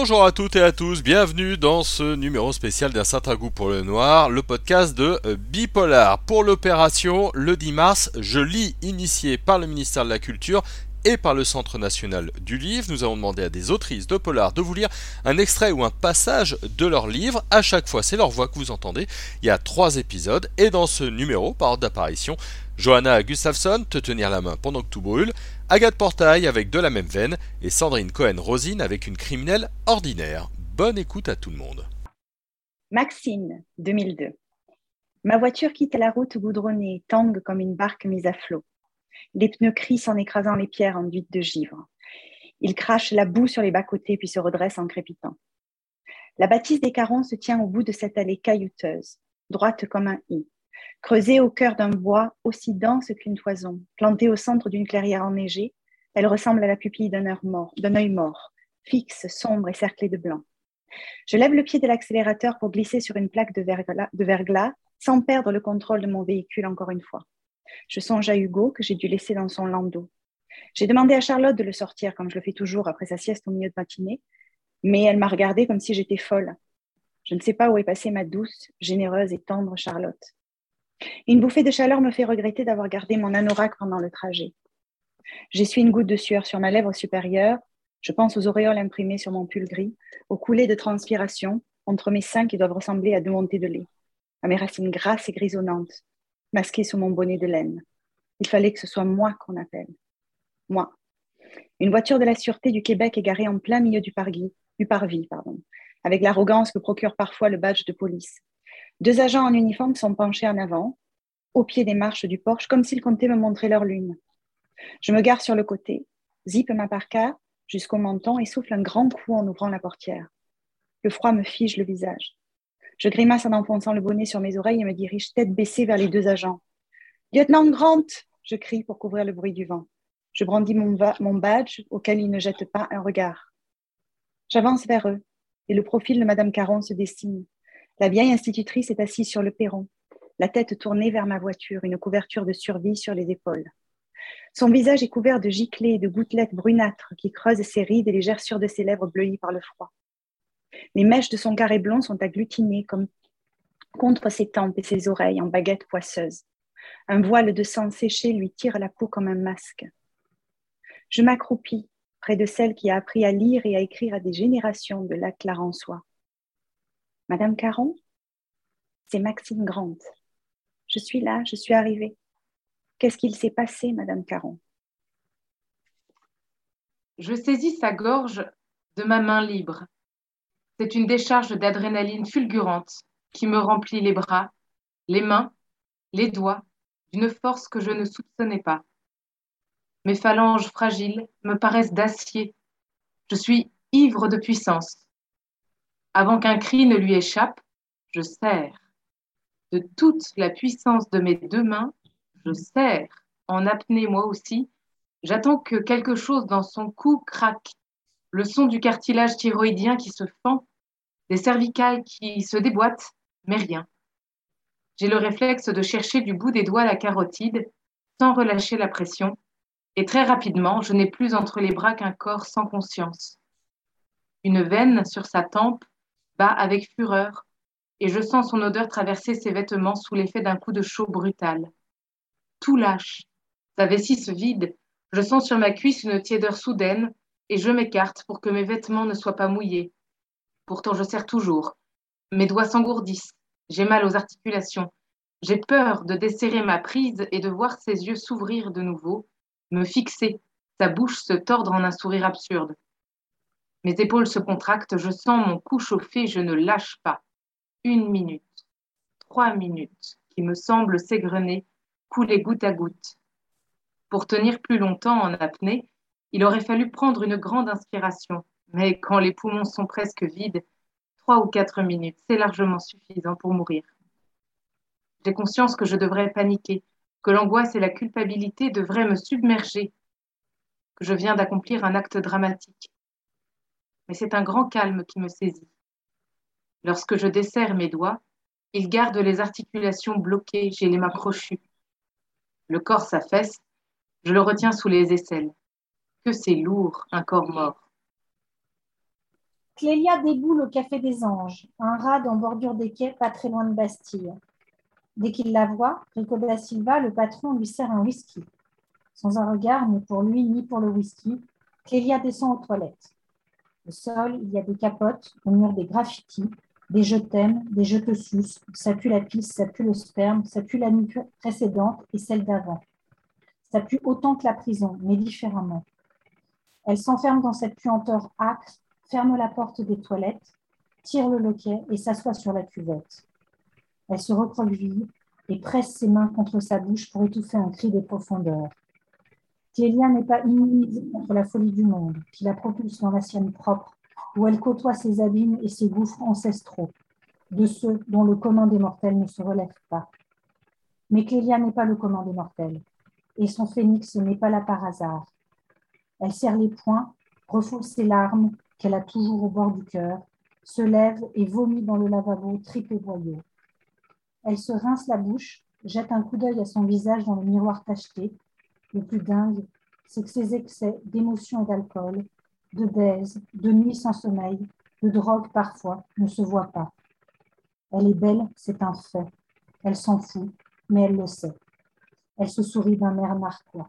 Bonjour à toutes et à tous, bienvenue dans ce numéro spécial d'un certain goût pour le noir, le podcast de euh, Bipolar. Pour l'opération, le 10 mars, je lis initié par le ministère de la Culture et par le Centre national du livre. Nous avons demandé à des autrices de polar de vous lire un extrait ou un passage de leur livre. À chaque fois, c'est leur voix que vous entendez. Il y a trois épisodes et dans ce numéro, par ordre d'apparition, Johanna Gustafsson, Te tenir la main pendant que tout brûle, Agathe Portail avec de la même veine et Sandrine Cohen-Rosine avec une criminelle ordinaire. Bonne écoute à tout le monde. Maxine, 2002. Ma voiture quitte la route goudronnée, tangue comme une barque mise à flot. Les pneus crissent en écrasant les pierres enduites de givre. Ils crachent la boue sur les bas-côtés puis se redressent en crépitant. La bâtisse des carons se tient au bout de cette allée caillouteuse, droite comme un i. Creusée au cœur d'un bois aussi dense qu'une toison, plantée au centre d'une clairière enneigée, elle ressemble à la pupille d'un œil mort, fixe, sombre et cerclée de blanc. Je lève le pied de l'accélérateur pour glisser sur une plaque de verglas, sans perdre le contrôle de mon véhicule encore une fois. Je songe à Hugo que j'ai dû laisser dans son landau. J'ai demandé à Charlotte de le sortir, comme je le fais toujours après sa sieste au milieu de matinée, mais elle m'a regardée comme si j'étais folle. Je ne sais pas où est passée ma douce, généreuse et tendre Charlotte. Une bouffée de chaleur me fait regretter d'avoir gardé mon anorak pendant le trajet. J'essuie une goutte de sueur sur ma lèvre supérieure. Je pense aux auréoles imprimées sur mon pull gris, aux coulées de transpiration entre mes seins qui doivent ressembler à deux montées de lait, à mes racines grasses et grisonnantes, masquées sous mon bonnet de laine. Il fallait que ce soit moi qu'on appelle. Moi. Une voiture de la Sûreté du Québec est garée en plein milieu du, parvis, du parvis pardon, avec l'arrogance que procure parfois le badge de police. Deux agents en uniforme sont penchés en avant, au pied des marches du porche, comme s'ils comptaient me montrer leur lune. Je me gare sur le côté, zippe ma parka jusqu'au menton et souffle un grand coup en ouvrant la portière. Le froid me fige le visage. Je grimace en enfonçant le bonnet sur mes oreilles et me dirige tête baissée vers les deux agents. Lieutenant Grant je crie pour couvrir le bruit du vent. Je brandis mon, badge auquel ils ne jettent pas un regard. J'avance vers eux et le profil de Madame Caron se dessine. La vieille institutrice est assise sur le perron, la tête tournée vers ma voiture, une couverture de survie sur les épaules. Son visage est couvert de giclées et de gouttelettes brunâtres qui creusent ses rides et les gerçures de ses lèvres bleuies par le froid. Les mèches de son carré blond sont agglutinées contre ses tempes et ses oreilles en baguettes poisseuses. Un voile de sang séché lui tire la peau comme un masque. Je m'accroupis près de celle qui a appris à lire et à écrire à des générations de la Clarençois. Madame Caron, c'est Maxime Grant. Je suis là, je suis arrivée. Qu'est-ce qu'il s'est passé, Madame Caron? Je saisis sa gorge de ma main libre. C'est une décharge d'adrénaline fulgurante qui me remplit les bras, les mains, les doigts, d'une force que je ne soupçonnais pas. Mes phalanges fragiles me paraissent d'acier. Je suis ivre de puissance. Avant qu'un cri ne lui échappe, je serre. De toute la puissance de mes deux mains, je serre. En apnée, moi aussi, j'attends que quelque chose dans son cou craque. Le son du cartilage thyroïdien qui se fend, des cervicales qui se déboîtent, mais rien. J'ai le réflexe de chercher du bout des doigts la carotide sans relâcher la pression, et très rapidement, je n'ai plus entre les bras qu'un corps sans conscience. Une veine sur sa tempe avec fureur, et je sens son odeur traverser ses vêtements sous l'effet d'un coup de chaud brutal. Tout lâche. Sa vessie se vide. Je sens sur ma cuisse une tiédeur soudaine, et je m'écarte pour que mes vêtements ne soient pas mouillés. Pourtant, je serre toujours. Mes doigts s'engourdissent. J'ai mal aux articulations. J'ai peur de desserrer ma prise et de voir ses yeux s'ouvrir de nouveau, me fixer, sa bouche se tordre en un sourire absurde. Mes épaules se contractent, je sens mon cou chauffer, je ne lâche pas. Une minute, trois minutes, qui me semblent s'égrener, couler goutte à goutte. Pour tenir plus longtemps en apnée, il aurait fallu prendre une grande inspiration, mais quand les poumons sont presque vides, trois ou quatre minutes, c'est largement suffisant pour mourir. J'ai conscience que je devrais paniquer, que l'angoisse et la culpabilité devraient me submerger, que je viens d'accomplir un acte dramatique mais c'est un grand calme qui me saisit. Lorsque je desserre mes doigts, il garde les articulations bloquées, j'ai les mains crochues. Le corps s'affaisse, je le retiens sous les aisselles. Que c'est lourd, un corps mort. Clélia déboule au Café des Anges, un rade en bordure des quais, pas très loin de Bastille. Dès qu'il la voit, Rico da Silva, le patron, lui sert un whisky. Sans un regard, ni pour lui, ni pour le whisky, Clélia descend aux toilettes. Au sol, il y a des capotes, au mur des graffitis, des je t'aime, des je te suce, ça pue la pisse, ça pue le sperme, ça pue la nuit précédente et celle d'avant. Ça pue autant que la prison, mais différemment. Elle s'enferme dans cette puanteur âcre, ferme la porte des toilettes, tire le loquet et s'assoit sur la cuvette. Elle se recroqueville et presse ses mains contre sa bouche pour étouffer un cri des profondeurs. Clélia n'est pas immunisée contre la folie du monde, qui la propulse dans la sienne propre, où elle côtoie ses abîmes et ses gouffres ancestraux, de ceux dont le commun des mortels ne se relève pas. Mais Clélia n'est pas le commun des mortels, et son phénix n'est pas là par hasard. Elle serre les poings, refoule ses larmes, qu'elle a toujours au bord du cœur, se lève et vomit dans le lavabo tripé boyau. Elle se rince la bouche, jette un coup d'œil à son visage dans le miroir tacheté. Le plus dingue, c'est que ses excès d'émotion et d'alcool, de baise, de nuit sans sommeil, de drogue parfois, ne se voient pas. Elle est belle, c'est un fait. Elle s'en fout, mais elle le sait. Elle se sourit d'un air narquois.